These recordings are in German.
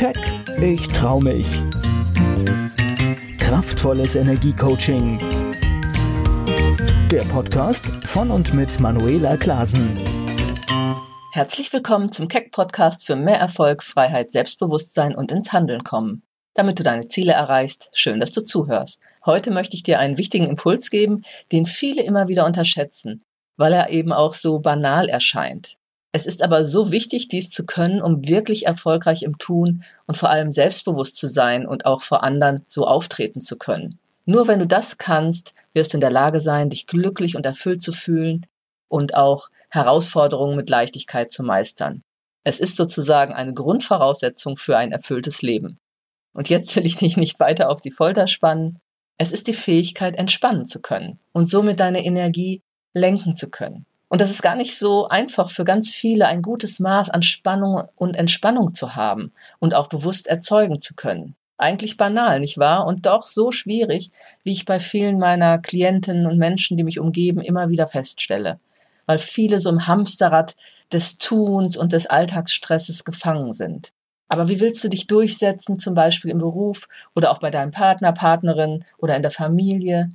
Keck, ich trau mich. Kraftvolles Energiecoaching. Der Podcast von und mit Manuela Klasen. Herzlich willkommen zum Keck Podcast für mehr Erfolg, Freiheit, Selbstbewusstsein und ins Handeln kommen. Damit du deine Ziele erreichst, schön, dass du zuhörst. Heute möchte ich dir einen wichtigen Impuls geben, den viele immer wieder unterschätzen, weil er eben auch so banal erscheint. Es ist aber so wichtig, dies zu können, um wirklich erfolgreich im Tun und vor allem selbstbewusst zu sein und auch vor anderen so auftreten zu können. Nur wenn du das kannst, wirst du in der Lage sein, dich glücklich und erfüllt zu fühlen und auch Herausforderungen mit Leichtigkeit zu meistern. Es ist sozusagen eine Grundvoraussetzung für ein erfülltes Leben. Und jetzt will ich dich nicht weiter auf die Folter spannen. Es ist die Fähigkeit, entspannen zu können und somit deine Energie lenken zu können. Und das ist gar nicht so einfach für ganz viele, ein gutes Maß an Spannung und Entspannung zu haben und auch bewusst erzeugen zu können. Eigentlich banal, nicht wahr? Und doch so schwierig, wie ich bei vielen meiner Klientinnen und Menschen, die mich umgeben, immer wieder feststelle. Weil viele so im Hamsterrad des Tuns und des Alltagsstresses gefangen sind. Aber wie willst du dich durchsetzen, zum Beispiel im Beruf oder auch bei deinem Partner, Partnerin oder in der Familie?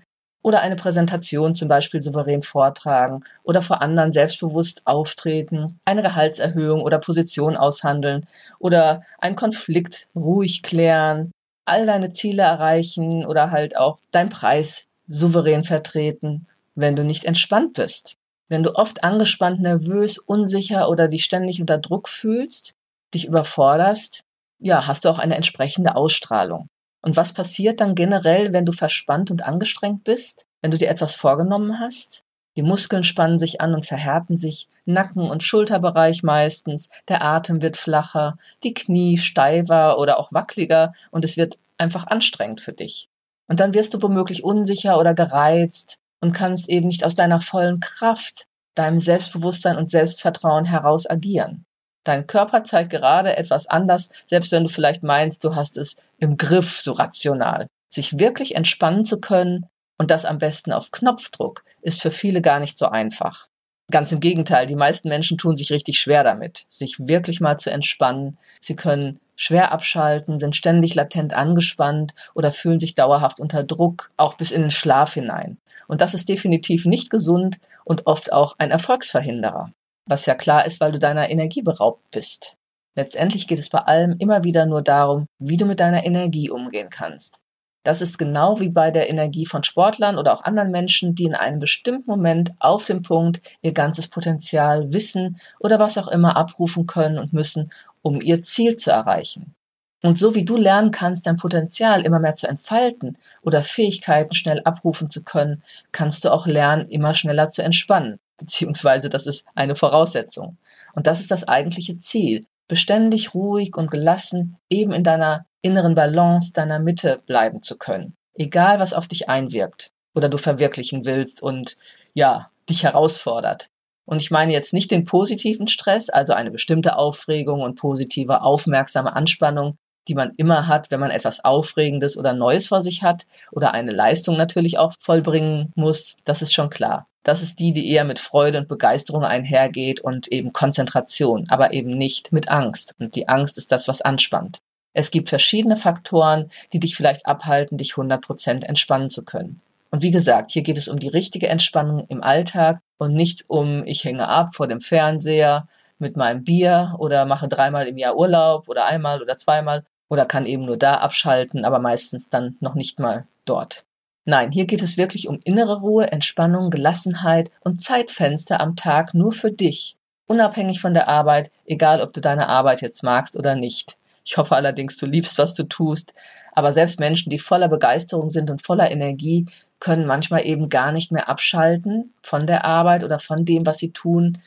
Oder eine Präsentation zum Beispiel souverän vortragen oder vor anderen selbstbewusst auftreten, eine Gehaltserhöhung oder Position aushandeln oder einen Konflikt ruhig klären, all deine Ziele erreichen oder halt auch deinen Preis souverän vertreten, wenn du nicht entspannt bist. Wenn du oft angespannt, nervös, unsicher oder dich ständig unter Druck fühlst, dich überforderst, ja, hast du auch eine entsprechende Ausstrahlung. Und was passiert dann generell, wenn du verspannt und angestrengt bist? Wenn du dir etwas vorgenommen hast? Die Muskeln spannen sich an und verhärten sich, Nacken- und Schulterbereich meistens, der Atem wird flacher, die Knie steifer oder auch wackeliger und es wird einfach anstrengend für dich. Und dann wirst du womöglich unsicher oder gereizt und kannst eben nicht aus deiner vollen Kraft, deinem Selbstbewusstsein und Selbstvertrauen heraus agieren. Dein Körper zeigt gerade etwas anders, selbst wenn du vielleicht meinst, du hast es im Griff, so rational. Sich wirklich entspannen zu können und das am besten auf Knopfdruck ist für viele gar nicht so einfach. Ganz im Gegenteil, die meisten Menschen tun sich richtig schwer damit, sich wirklich mal zu entspannen. Sie können schwer abschalten, sind ständig latent angespannt oder fühlen sich dauerhaft unter Druck, auch bis in den Schlaf hinein. Und das ist definitiv nicht gesund und oft auch ein Erfolgsverhinderer was ja klar ist, weil du deiner Energie beraubt bist. Letztendlich geht es bei allem immer wieder nur darum, wie du mit deiner Energie umgehen kannst. Das ist genau wie bei der Energie von Sportlern oder auch anderen Menschen, die in einem bestimmten Moment auf dem Punkt ihr ganzes Potenzial, Wissen oder was auch immer abrufen können und müssen, um ihr Ziel zu erreichen. Und so wie du lernen kannst, dein Potenzial immer mehr zu entfalten oder Fähigkeiten schnell abrufen zu können, kannst du auch lernen, immer schneller zu entspannen beziehungsweise das ist eine Voraussetzung. Und das ist das eigentliche Ziel, beständig ruhig und gelassen eben in deiner inneren Balance, deiner Mitte bleiben zu können, egal was auf dich einwirkt oder du verwirklichen willst und ja, dich herausfordert. Und ich meine jetzt nicht den positiven Stress, also eine bestimmte Aufregung und positive, aufmerksame Anspannung, die man immer hat, wenn man etwas Aufregendes oder Neues vor sich hat oder eine Leistung natürlich auch vollbringen muss, das ist schon klar. Das ist die, die eher mit Freude und Begeisterung einhergeht und eben Konzentration, aber eben nicht mit Angst. Und die Angst ist das, was anspannt. Es gibt verschiedene Faktoren, die dich vielleicht abhalten, dich 100% entspannen zu können. Und wie gesagt, hier geht es um die richtige Entspannung im Alltag und nicht um, ich hänge ab vor dem Fernseher mit meinem Bier oder mache dreimal im Jahr Urlaub oder einmal oder zweimal oder kann eben nur da abschalten, aber meistens dann noch nicht mal dort. Nein, hier geht es wirklich um innere Ruhe, Entspannung, Gelassenheit und Zeitfenster am Tag nur für dich, unabhängig von der Arbeit, egal ob du deine Arbeit jetzt magst oder nicht. Ich hoffe allerdings, du liebst, was du tust, aber selbst Menschen, die voller Begeisterung sind und voller Energie, können manchmal eben gar nicht mehr abschalten von der Arbeit oder von dem, was sie tun.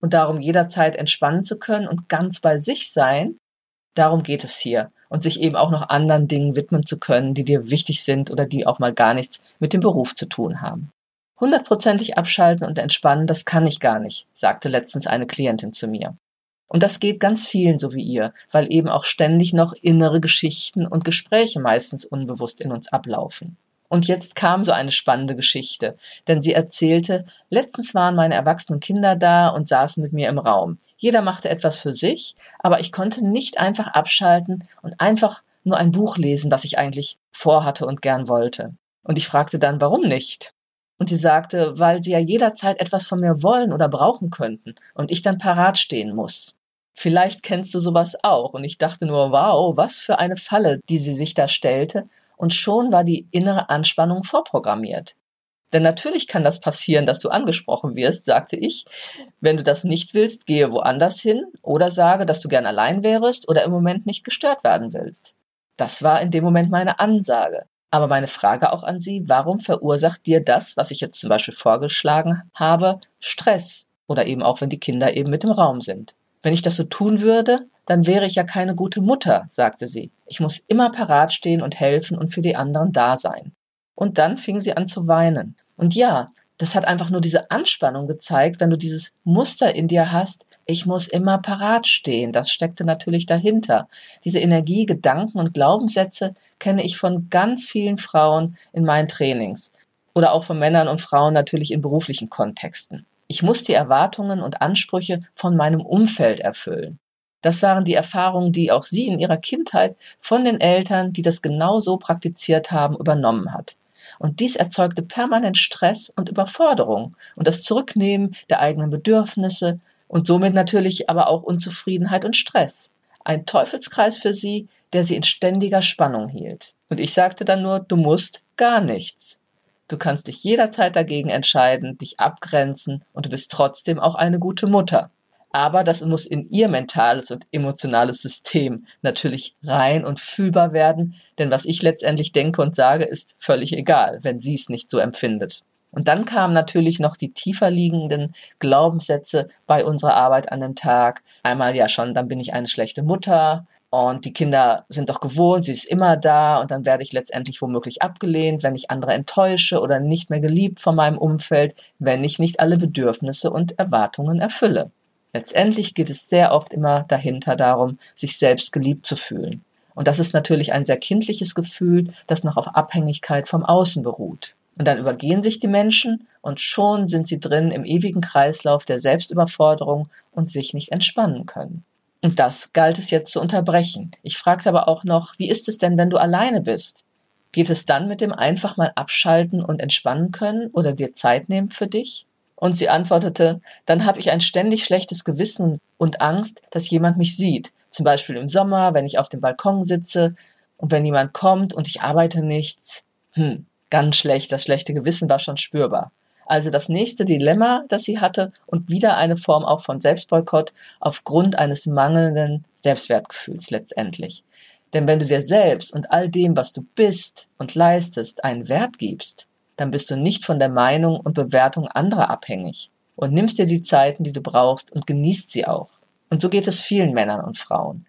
Und darum jederzeit entspannen zu können und ganz bei sich sein, darum geht es hier und sich eben auch noch anderen Dingen widmen zu können, die dir wichtig sind oder die auch mal gar nichts mit dem Beruf zu tun haben. Hundertprozentig abschalten und entspannen, das kann ich gar nicht, sagte letztens eine Klientin zu mir. Und das geht ganz vielen so wie ihr, weil eben auch ständig noch innere Geschichten und Gespräche meistens unbewusst in uns ablaufen. Und jetzt kam so eine spannende Geschichte, denn sie erzählte, letztens waren meine erwachsenen Kinder da und saßen mit mir im Raum. Jeder machte etwas für sich, aber ich konnte nicht einfach abschalten und einfach nur ein Buch lesen, was ich eigentlich vorhatte und gern wollte. Und ich fragte dann, warum nicht? Und sie sagte, weil sie ja jederzeit etwas von mir wollen oder brauchen könnten und ich dann parat stehen muss. Vielleicht kennst du sowas auch. Und ich dachte nur, wow, was für eine Falle, die sie sich da stellte. Und schon war die innere Anspannung vorprogrammiert. Denn natürlich kann das passieren, dass du angesprochen wirst, sagte ich. Wenn du das nicht willst, gehe woanders hin oder sage, dass du gern allein wärst oder im Moment nicht gestört werden willst. Das war in dem Moment meine Ansage. Aber meine Frage auch an Sie, warum verursacht dir das, was ich jetzt zum Beispiel vorgeschlagen habe, Stress? Oder eben auch, wenn die Kinder eben mit im Raum sind. Wenn ich das so tun würde, dann wäre ich ja keine gute Mutter, sagte sie. Ich muss immer parat stehen und helfen und für die anderen da sein. Und dann fing sie an zu weinen. Und ja, das hat einfach nur diese Anspannung gezeigt, wenn du dieses Muster in dir hast, ich muss immer parat stehen. Das steckte natürlich dahinter. Diese Energie, Gedanken und Glaubenssätze kenne ich von ganz vielen Frauen in meinen Trainings oder auch von Männern und Frauen natürlich in beruflichen Kontexten. Ich muss die Erwartungen und Ansprüche von meinem Umfeld erfüllen. Das waren die Erfahrungen, die auch sie in ihrer Kindheit von den Eltern, die das genau so praktiziert haben, übernommen hat. Und dies erzeugte permanent Stress und Überforderung und das Zurücknehmen der eigenen Bedürfnisse und somit natürlich aber auch Unzufriedenheit und Stress. Ein Teufelskreis für sie, der sie in ständiger Spannung hielt. Und ich sagte dann nur, du musst gar nichts. Du kannst dich jederzeit dagegen entscheiden, dich abgrenzen und du bist trotzdem auch eine gute Mutter. Aber das muss in ihr mentales und emotionales System natürlich rein und fühlbar werden, denn was ich letztendlich denke und sage, ist völlig egal, wenn sie es nicht so empfindet. Und dann kamen natürlich noch die tiefer liegenden Glaubenssätze bei unserer Arbeit an den Tag. Einmal ja schon, dann bin ich eine schlechte Mutter, und die Kinder sind doch gewohnt, sie ist immer da und dann werde ich letztendlich womöglich abgelehnt, wenn ich andere enttäusche oder nicht mehr geliebt von meinem Umfeld, wenn ich nicht alle Bedürfnisse und Erwartungen erfülle. Letztendlich geht es sehr oft immer dahinter darum, sich selbst geliebt zu fühlen. Und das ist natürlich ein sehr kindliches Gefühl, das noch auf Abhängigkeit vom Außen beruht. Und dann übergehen sich die Menschen und schon sind sie drin im ewigen Kreislauf der Selbstüberforderung und sich nicht entspannen können. Und das galt es jetzt zu unterbrechen. Ich fragte aber auch noch, wie ist es denn, wenn du alleine bist? Geht es dann mit dem einfach mal abschalten und entspannen können oder dir Zeit nehmen für dich? Und sie antwortete, dann habe ich ein ständig schlechtes Gewissen und Angst, dass jemand mich sieht. Zum Beispiel im Sommer, wenn ich auf dem Balkon sitze und wenn jemand kommt und ich arbeite nichts. Hm, ganz schlecht, das schlechte Gewissen war schon spürbar. Also das nächste Dilemma, das sie hatte und wieder eine Form auch von Selbstboykott aufgrund eines mangelnden Selbstwertgefühls letztendlich. Denn wenn du dir selbst und all dem, was du bist und leistest, einen Wert gibst, dann bist du nicht von der Meinung und Bewertung anderer abhängig und nimmst dir die Zeiten, die du brauchst und genießt sie auch. Und so geht es vielen Männern und Frauen.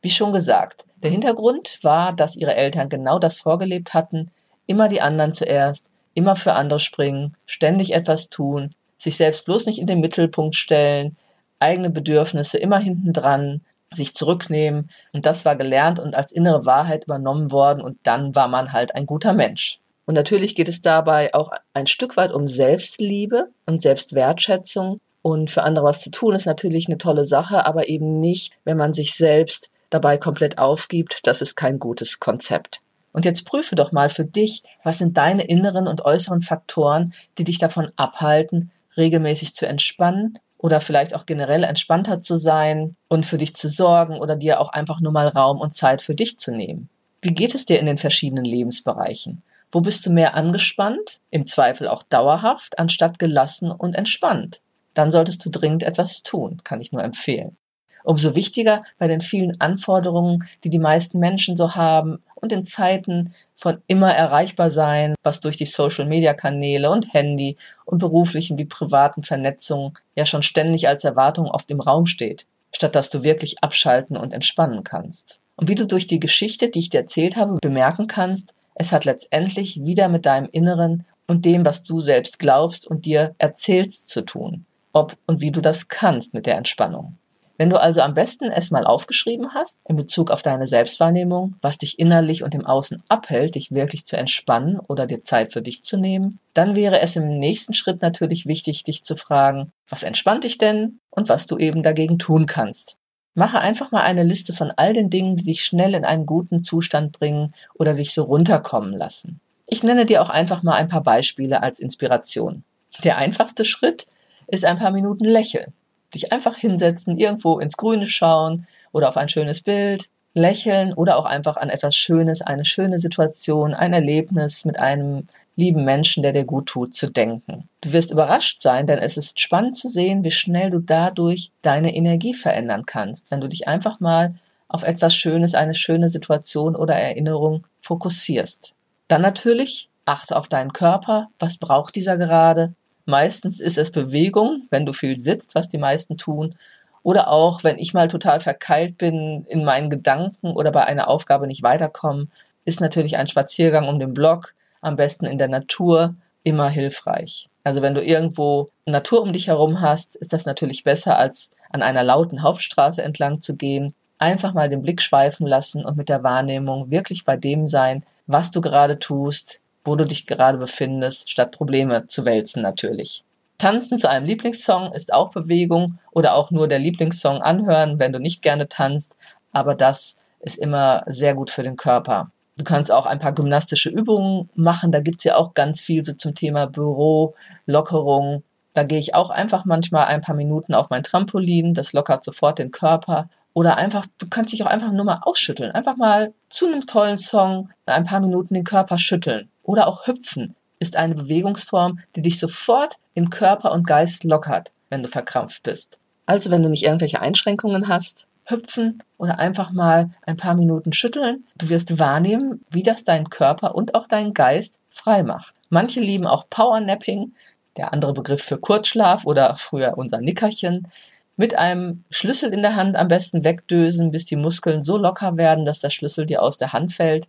Wie schon gesagt, der Hintergrund war, dass ihre Eltern genau das vorgelebt hatten, immer die anderen zuerst, immer für andere springen, ständig etwas tun, sich selbst bloß nicht in den Mittelpunkt stellen, eigene Bedürfnisse immer hinten dran, sich zurücknehmen. Und das war gelernt und als innere Wahrheit übernommen worden und dann war man halt ein guter Mensch. Und natürlich geht es dabei auch ein Stück weit um Selbstliebe und Selbstwertschätzung. Und für andere was zu tun ist natürlich eine tolle Sache, aber eben nicht, wenn man sich selbst dabei komplett aufgibt. Das ist kein gutes Konzept. Und jetzt prüfe doch mal für dich, was sind deine inneren und äußeren Faktoren, die dich davon abhalten, regelmäßig zu entspannen oder vielleicht auch generell entspannter zu sein und für dich zu sorgen oder dir auch einfach nur mal Raum und Zeit für dich zu nehmen. Wie geht es dir in den verschiedenen Lebensbereichen? Wo bist du mehr angespannt, im Zweifel auch dauerhaft, anstatt gelassen und entspannt? Dann solltest du dringend etwas tun, kann ich nur empfehlen. Umso wichtiger bei den vielen Anforderungen, die die meisten Menschen so haben und in Zeiten von immer erreichbar sein, was durch die Social-Media-Kanäle und Handy und beruflichen wie privaten Vernetzungen ja schon ständig als Erwartung auf dem Raum steht, statt dass du wirklich abschalten und entspannen kannst. Und wie du durch die Geschichte, die ich dir erzählt habe, bemerken kannst, es hat letztendlich wieder mit deinem Inneren und dem, was du selbst glaubst und dir erzählst zu tun. Ob und wie du das kannst mit der Entspannung. Wenn du also am besten es mal aufgeschrieben hast, in Bezug auf deine Selbstwahrnehmung, was dich innerlich und im Außen abhält, dich wirklich zu entspannen oder dir Zeit für dich zu nehmen, dann wäre es im nächsten Schritt natürlich wichtig, dich zu fragen, was entspannt dich denn und was du eben dagegen tun kannst. Mache einfach mal eine Liste von all den Dingen, die dich schnell in einen guten Zustand bringen oder dich so runterkommen lassen. Ich nenne dir auch einfach mal ein paar Beispiele als Inspiration. Der einfachste Schritt ist ein paar Minuten lächeln dich einfach hinsetzen, irgendwo ins Grüne schauen oder auf ein schönes Bild, lächeln oder auch einfach an etwas Schönes, eine schöne Situation, ein Erlebnis mit einem lieben Menschen, der dir gut tut, zu denken. Du wirst überrascht sein, denn es ist spannend zu sehen, wie schnell du dadurch deine Energie verändern kannst, wenn du dich einfach mal auf etwas Schönes, eine schöne Situation oder Erinnerung fokussierst. Dann natürlich achte auf deinen Körper. Was braucht dieser gerade? Meistens ist es Bewegung, wenn du viel sitzt, was die meisten tun. Oder auch, wenn ich mal total verkeilt bin in meinen Gedanken oder bei einer Aufgabe nicht weiterkomme, ist natürlich ein Spaziergang um den Block, am besten in der Natur, immer hilfreich. Also wenn du irgendwo Natur um dich herum hast, ist das natürlich besser, als an einer lauten Hauptstraße entlang zu gehen. Einfach mal den Blick schweifen lassen und mit der Wahrnehmung wirklich bei dem sein, was du gerade tust, wo du dich gerade befindest, statt Probleme zu wälzen natürlich. Tanzen zu einem Lieblingssong ist auch Bewegung oder auch nur der Lieblingssong anhören, wenn du nicht gerne tanzt, aber das ist immer sehr gut für den Körper. Du kannst auch ein paar gymnastische Übungen machen, da gibt es ja auch ganz viel so zum Thema Büro, Lockerung. Da gehe ich auch einfach manchmal ein paar Minuten auf mein Trampolin, das lockert sofort den Körper. Oder einfach, du kannst dich auch einfach nur mal ausschütteln. Einfach mal zu einem tollen Song ein paar Minuten den Körper schütteln oder auch Hüpfen ist eine Bewegungsform, die dich sofort in Körper und Geist lockert, wenn du verkrampft bist. Also wenn du nicht irgendwelche Einschränkungen hast, hüpfen oder einfach mal ein paar Minuten schütteln. Du wirst wahrnehmen, wie das deinen Körper und auch deinen Geist frei macht. Manche lieben auch Powernapping, der andere Begriff für Kurzschlaf oder früher unser Nickerchen. Mit einem Schlüssel in der Hand am besten wegdösen, bis die Muskeln so locker werden, dass der Schlüssel dir aus der Hand fällt.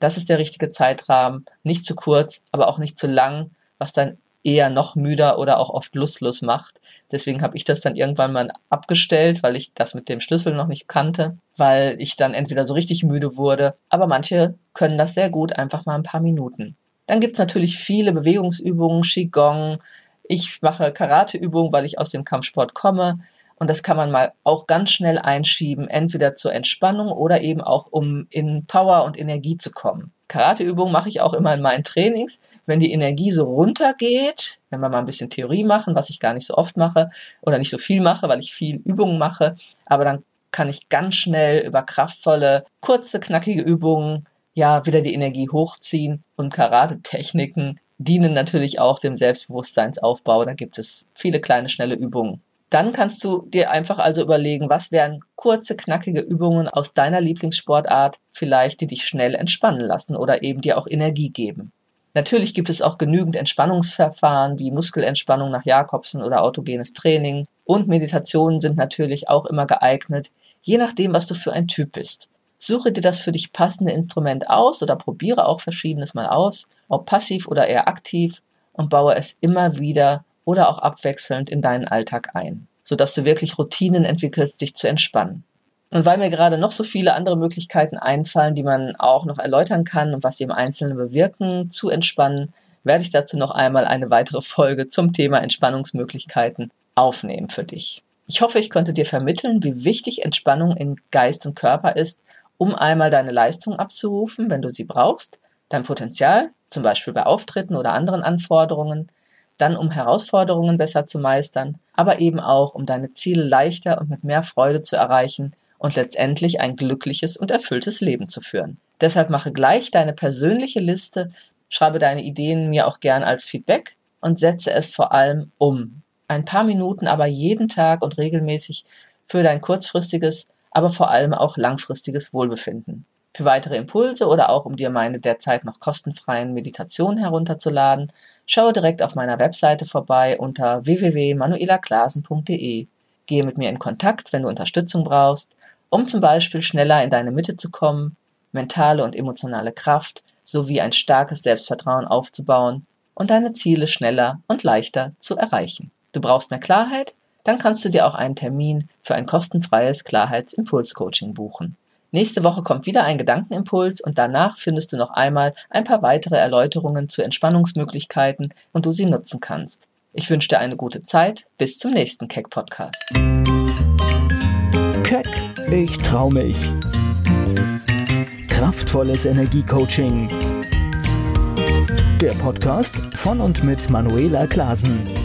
Das ist der richtige Zeitrahmen. Nicht zu kurz, aber auch nicht zu lang, was dann eher noch müder oder auch oft lustlos macht. Deswegen habe ich das dann irgendwann mal abgestellt, weil ich das mit dem Schlüssel noch nicht kannte, weil ich dann entweder so richtig müde wurde, aber manche können das sehr gut, einfach mal ein paar Minuten. Dann gibt's natürlich viele Bewegungsübungen, Qigong. Ich mache Karateübungen, weil ich aus dem Kampfsport komme. Und das kann man mal auch ganz schnell einschieben, entweder zur Entspannung oder eben auch, um in Power und Energie zu kommen. Karateübungen mache ich auch immer in meinen Trainings. Wenn die Energie so runtergeht, wenn wir mal ein bisschen Theorie machen, was ich gar nicht so oft mache oder nicht so viel mache, weil ich viel Übungen mache, aber dann kann ich ganz schnell über kraftvolle, kurze, knackige Übungen ja wieder die Energie hochziehen und Karate-Techniken dienen natürlich auch dem Selbstbewusstseinsaufbau. Da gibt es viele kleine, schnelle Übungen. Dann kannst du dir einfach also überlegen, was wären kurze, knackige Übungen aus deiner Lieblingssportart vielleicht, die dich schnell entspannen lassen oder eben dir auch Energie geben. Natürlich gibt es auch genügend Entspannungsverfahren wie Muskelentspannung nach Jakobsen oder autogenes Training und Meditationen sind natürlich auch immer geeignet, je nachdem, was du für ein Typ bist. Suche dir das für dich passende Instrument aus oder probiere auch verschiedenes mal aus, ob passiv oder eher aktiv und baue es immer wieder oder auch abwechselnd in deinen Alltag ein, sodass du wirklich Routinen entwickelst, dich zu entspannen. Und weil mir gerade noch so viele andere Möglichkeiten einfallen, die man auch noch erläutern kann und was sie im Einzelnen bewirken, zu entspannen, werde ich dazu noch einmal eine weitere Folge zum Thema Entspannungsmöglichkeiten aufnehmen für dich. Ich hoffe, ich konnte dir vermitteln, wie wichtig Entspannung in Geist und Körper ist, um einmal deine Leistung abzurufen, wenn du sie brauchst, dein Potenzial, zum Beispiel bei Auftritten oder anderen Anforderungen, dann um Herausforderungen besser zu meistern, aber eben auch um deine Ziele leichter und mit mehr Freude zu erreichen und letztendlich ein glückliches und erfülltes Leben zu führen. Deshalb mache gleich deine persönliche Liste, schreibe deine Ideen mir auch gern als Feedback und setze es vor allem um. Ein paar Minuten aber jeden Tag und regelmäßig für dein kurzfristiges, aber vor allem auch langfristiges Wohlbefinden. Für weitere Impulse oder auch um dir meine derzeit noch kostenfreien Meditationen herunterzuladen, schaue direkt auf meiner Webseite vorbei unter www.manuelaklasen.de. Gehe mit mir in Kontakt, wenn du Unterstützung brauchst, um zum Beispiel schneller in deine Mitte zu kommen, mentale und emotionale Kraft sowie ein starkes Selbstvertrauen aufzubauen und deine Ziele schneller und leichter zu erreichen. Du brauchst mehr Klarheit? Dann kannst du dir auch einen Termin für ein kostenfreies Klarheitsimpuls-Coaching buchen. Nächste Woche kommt wieder ein Gedankenimpuls und danach findest du noch einmal ein paar weitere Erläuterungen zu Entspannungsmöglichkeiten und du sie nutzen kannst. Ich wünsche dir eine gute Zeit. Bis zum nächsten Keck Podcast. Keck, ich trau mich. Kraftvolles Energiecoaching. Der Podcast von und mit Manuela Klasen.